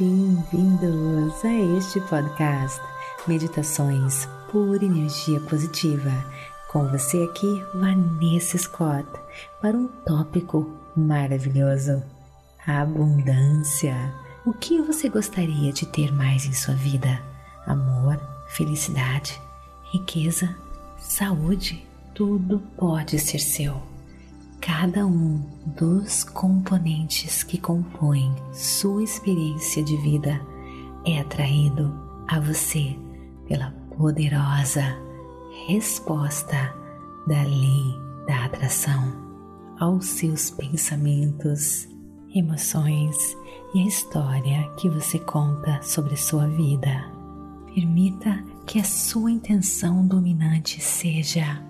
Bem-vindos a este podcast Meditações por Energia Positiva. Com você aqui, Vanessa Scott, para um tópico maravilhoso: abundância. O que você gostaria de ter mais em sua vida? Amor, felicidade, riqueza, saúde? Tudo pode ser seu cada um dos componentes que compõem sua experiência de vida é atraído a você pela poderosa resposta da lei da atração aos seus pensamentos, emoções e a história que você conta sobre sua vida. Permita que a sua intenção dominante seja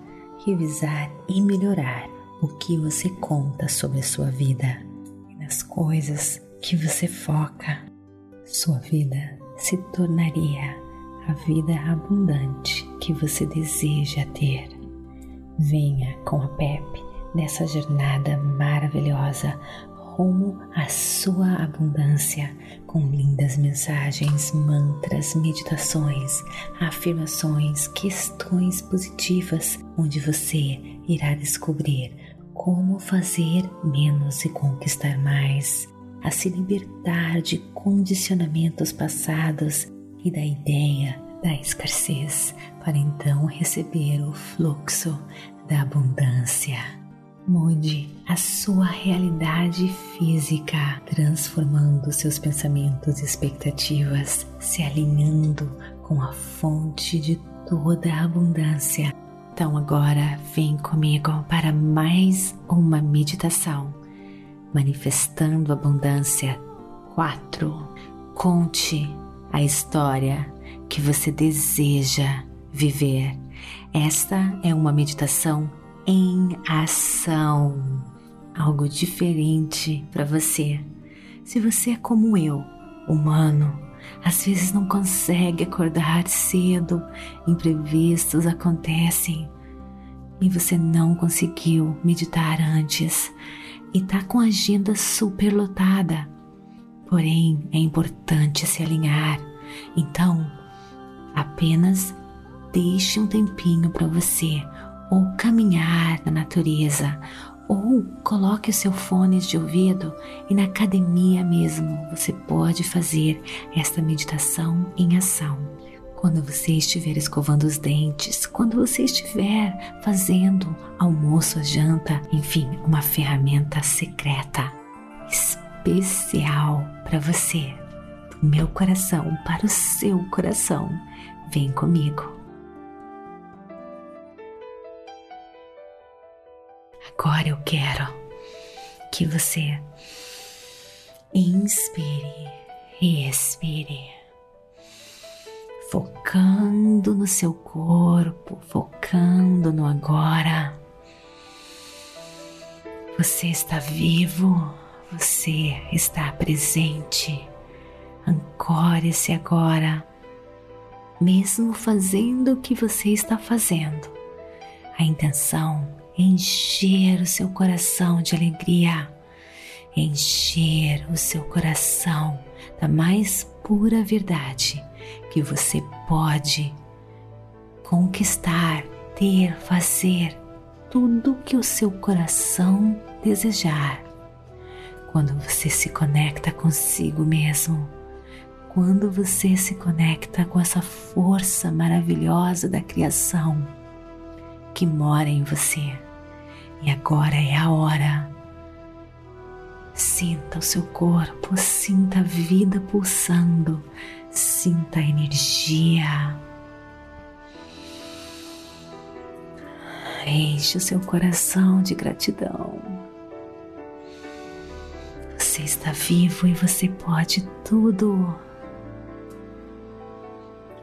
revisar e melhorar o que você conta sobre a sua vida e nas coisas que você foca, sua vida se tornaria a vida abundante que você deseja ter. Venha com a PEP nessa jornada maravilhosa rumo à sua abundância com lindas mensagens, mantras, meditações, afirmações, questões positivas, onde você irá descobrir como fazer menos e conquistar mais, a se libertar de condicionamentos passados e da ideia da escassez, para então receber o fluxo da abundância. Mude a sua realidade física, transformando seus pensamentos e expectativas, se alinhando com a fonte de toda a abundância então agora vem comigo para mais uma meditação, manifestando abundância 4. Conte a história que você deseja viver. Esta é uma meditação em ação, algo diferente para você. Se você é como eu, humano, às vezes não consegue acordar cedo, imprevistos acontecem. E você não conseguiu meditar antes. E tá com a agenda super lotada. Porém, é importante se alinhar. Então, apenas deixe um tempinho para você. Ou caminhar na natureza ou coloque o seu fone de ouvido e na academia mesmo você pode fazer esta meditação em ação. Quando você estiver escovando os dentes, quando você estiver fazendo almoço, janta, enfim, uma ferramenta secreta, especial para você, do meu coração para o seu coração. Vem comigo. Agora eu quero que você inspire e expire, focando no seu corpo, focando no agora. Você está vivo, você está presente. Ancore-se agora, mesmo fazendo o que você está fazendo. A intenção encher o seu coração de alegria, encher o seu coração da mais pura verdade que você pode conquistar, ter, fazer tudo que o seu coração desejar. Quando você se conecta consigo mesmo, quando você se conecta com essa força maravilhosa da criação que mora em você. E agora é a hora. Sinta o seu corpo, sinta a vida pulsando, sinta a energia. Enche o seu coração de gratidão. Você está vivo e você pode tudo.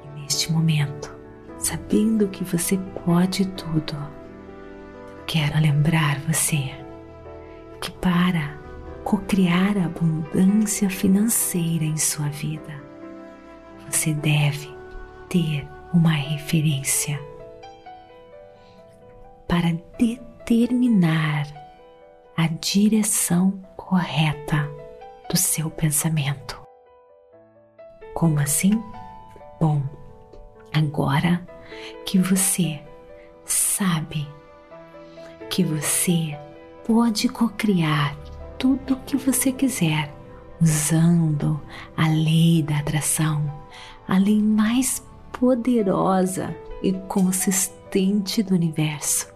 E neste momento, sabendo que você pode tudo, quero lembrar você que para cocriar a abundância financeira em sua vida, você deve ter uma referência para determinar a direção correta do seu pensamento. Como assim? Bom, agora que você sabe que você pode cocriar tudo o que você quiser usando a lei da atração, a lei mais poderosa e consistente do universo.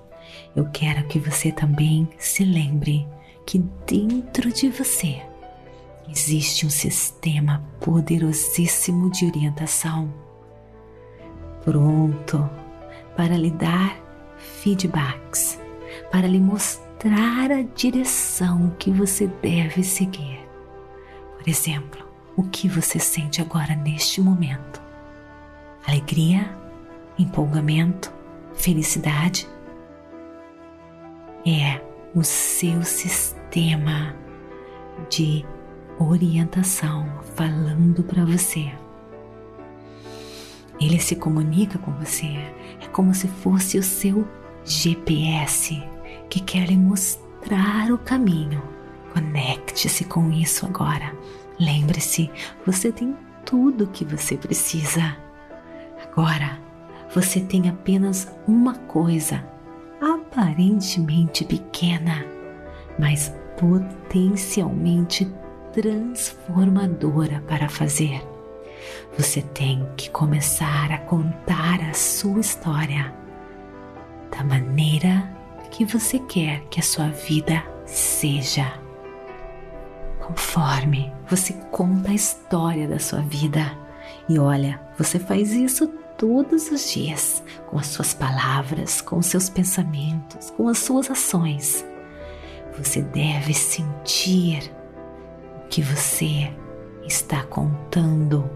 Eu quero que você também se lembre que dentro de você existe um sistema poderosíssimo de orientação pronto para lhe dar feedbacks, para lhe mostrar a direção que você deve seguir. Por exemplo, o que você sente agora neste momento? Alegria, empolgamento, felicidade? É o seu sistema de orientação falando para você. Ele se comunica com você, é como se fosse o seu GPS que quer lhe mostrar o caminho. Conecte-se com isso agora. Lembre-se, você tem tudo o que você precisa. Agora, você tem apenas uma coisa, aparentemente pequena, mas potencialmente transformadora para fazer. Você tem que começar a contar a sua história da maneira que você quer que a sua vida seja. Conforme você conta a história da sua vida, e olha, você faz isso todos os dias, com as suas palavras, com os seus pensamentos, com as suas ações. Você deve sentir o que você está contando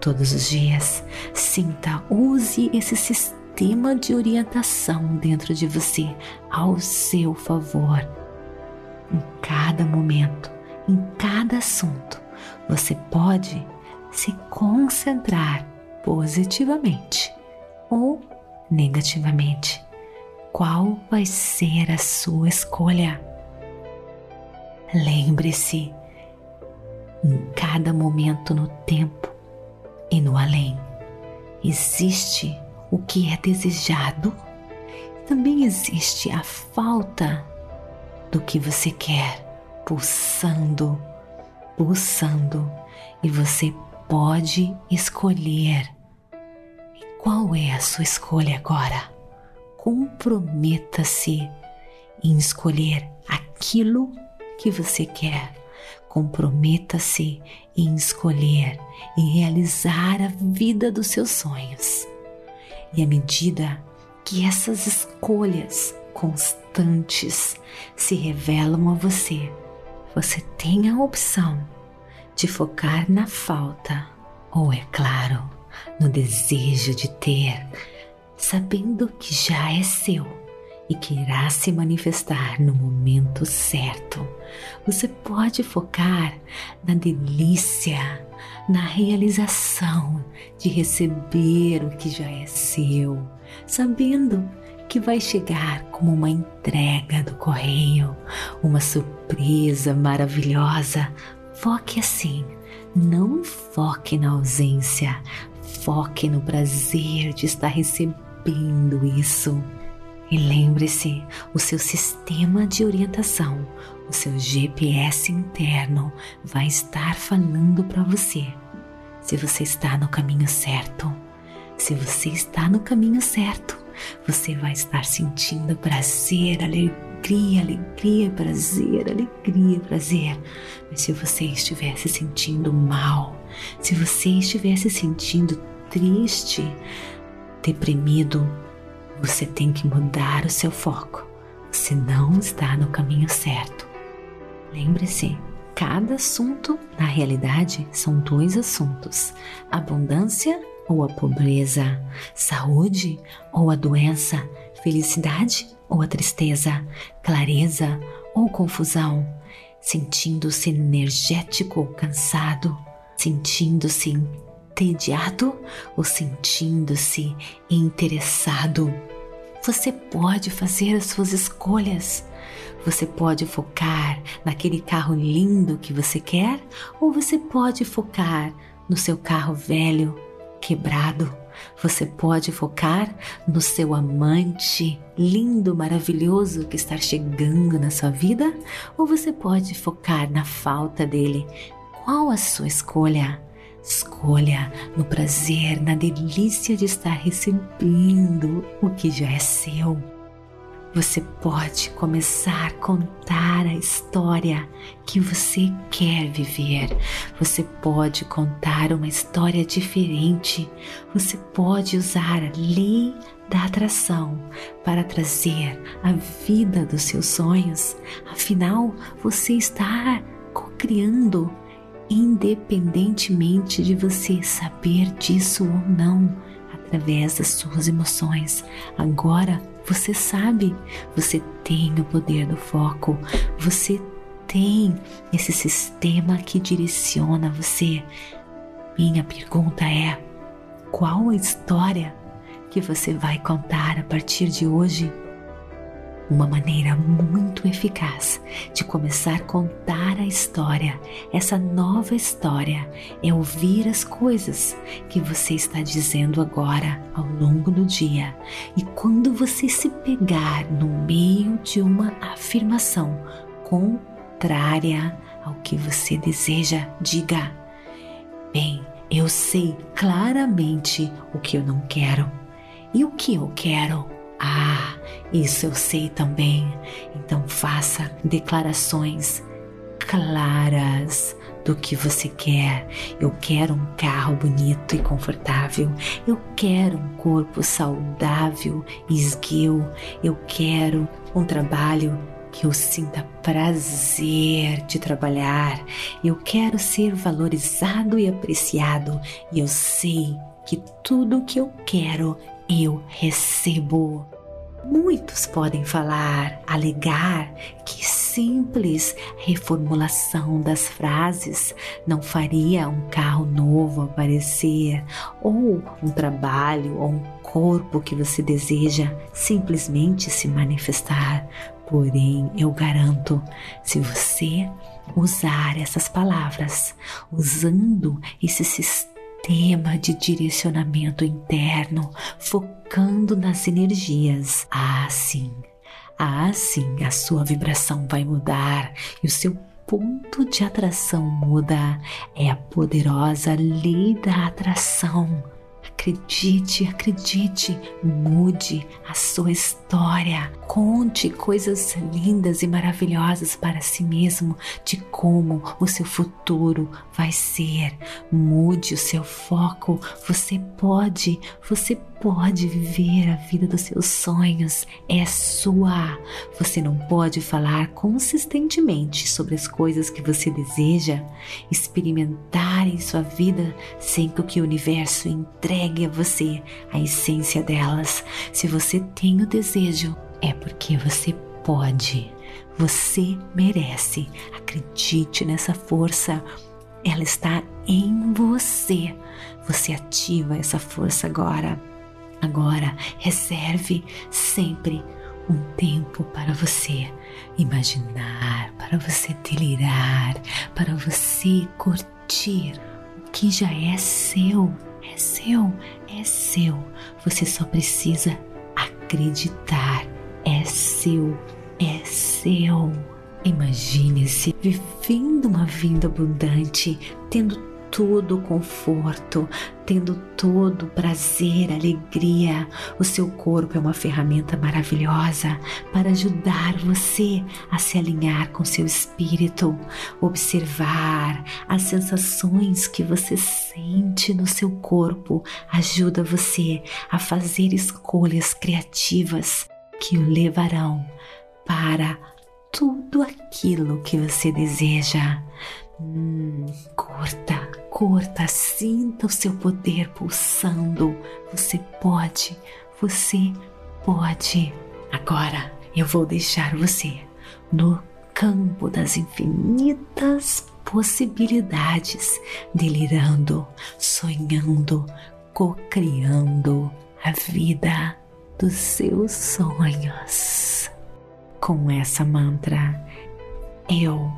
todos os dias. Sinta, use esse sistema de orientação dentro de você ao seu favor. Em cada momento, em cada assunto, você pode se concentrar positivamente ou negativamente. Qual vai ser a sua escolha? Lembre-se, em cada momento no tempo, e no além. Existe o que é desejado, também existe a falta do que você quer, pulsando, pulsando, e você pode escolher. E qual é a sua escolha agora? Comprometa-se em escolher aquilo que você quer Comprometa-se em escolher e realizar a vida dos seus sonhos. E à medida que essas escolhas constantes se revelam a você, você tem a opção de focar na falta ou, é claro, no desejo de ter, sabendo que já é seu e que irá se manifestar no momento certo. Você pode focar na delícia, na realização de receber o que já é seu, sabendo que vai chegar como uma entrega do correio, uma surpresa maravilhosa. Foque assim, não foque na ausência, foque no prazer de estar recebendo isso. E lembre-se, o seu sistema de orientação, o seu GPS interno vai estar falando para você se você está no caminho certo. Se você está no caminho certo, você vai estar sentindo prazer, alegria, alegria, prazer, alegria, prazer. Mas se você estiver se sentindo mal, se você estiver se sentindo triste, deprimido, você tem que mudar o seu foco. Você não está no caminho certo. Lembre-se, cada assunto, na realidade, são dois assuntos: abundância ou a pobreza, saúde ou a doença, felicidade ou a tristeza, clareza ou confusão, sentindo-se energético ou cansado, sentindo-se entediado ou sentindo-se interessado. Você pode fazer as suas escolhas. Você pode focar naquele carro lindo que você quer, ou você pode focar no seu carro velho, quebrado. Você pode focar no seu amante lindo, maravilhoso que está chegando na sua vida, ou você pode focar na falta dele. Qual a sua escolha? Escolha no prazer, na delícia de estar recebendo o que já é seu. Você pode começar a contar a história que você quer viver. Você pode contar uma história diferente. Você pode usar a lei da atração para trazer a vida dos seus sonhos. Afinal, você está co-criando independentemente de você saber disso ou não, através das suas emoções. Agora você sabe, você tem o poder do foco, você tem esse sistema que direciona você. Minha pergunta é: qual a história que você vai contar a partir de hoje? Uma maneira muito eficaz de começar a contar a história, essa nova história, é ouvir as coisas que você está dizendo agora ao longo do dia. E quando você se pegar no meio de uma afirmação contrária ao que você deseja, diga: Bem, eu sei claramente o que eu não quero. E o que eu quero? Ah, isso eu sei também. Então faça declarações claras do que você quer. Eu quero um carro bonito e confortável. Eu quero um corpo saudável e esguio. Eu quero um trabalho que eu sinta prazer de trabalhar. Eu quero ser valorizado e apreciado. E eu sei que tudo o que eu quero eu recebo. Muitos podem falar, alegar que simples reformulação das frases não faria um carro novo aparecer, ou um trabalho ou um corpo que você deseja simplesmente se manifestar. Porém, eu garanto, se você usar essas palavras, usando esse sistema, tema de direcionamento interno, focando nas energias. Ah, sim. Ah, sim, a sua vibração vai mudar e o seu ponto de atração muda. É a poderosa lei da atração Acredite, acredite, mude a sua história. Conte coisas lindas e maravilhosas para si mesmo de como o seu futuro vai ser. Mude o seu foco. Você pode, você pode viver a vida dos seus sonhos. É sua. Você não pode falar consistentemente sobre as coisas que você deseja, experimentar em sua vida sem que o universo entregue entregue a você a essência delas. Se você tem o desejo, é porque você pode. Você merece. Acredite nessa força. Ela está em você. Você ativa essa força agora. Agora, reserve sempre um tempo para você imaginar, para você delirar, para você curtir o que já é seu é seu, é seu. Você só precisa acreditar. É seu, é seu. Imagine-se vivendo uma vida abundante, tendo todo o conforto, tendo todo o prazer, alegria. O seu corpo é uma ferramenta maravilhosa para ajudar você a se alinhar com seu espírito, observar as sensações que você sente no seu corpo, ajuda você a fazer escolhas criativas que o levarão para tudo aquilo que você deseja. Hum, curta, curta, sinta o seu poder pulsando. Você pode, você pode. Agora eu vou deixar você no campo das infinitas possibilidades, delirando, sonhando, co-criando a vida dos seus sonhos. Com essa mantra, eu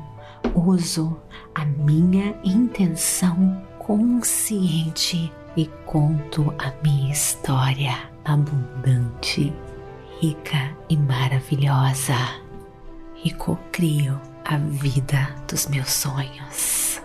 uso a minha intenção consciente e conto a minha história abundante, rica e maravilhosa e cocrio a vida dos meus sonhos.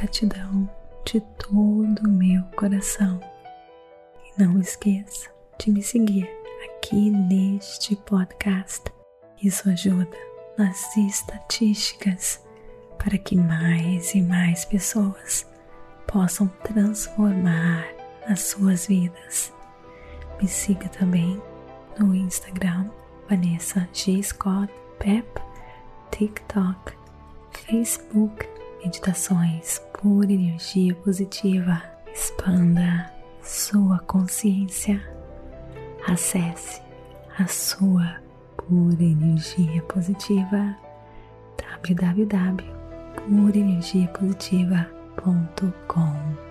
Gratidão de todo o meu coração. E não esqueça de me seguir aqui neste podcast. Isso ajuda nas estatísticas para que mais e mais pessoas possam transformar as suas vidas. Me siga também no Instagram Vanessa G. Scott Pep, TikTok, Facebook Meditações por energia positiva. Expanda sua consciência. Acesse a sua pura energia positiva www.purenergiapositiva.com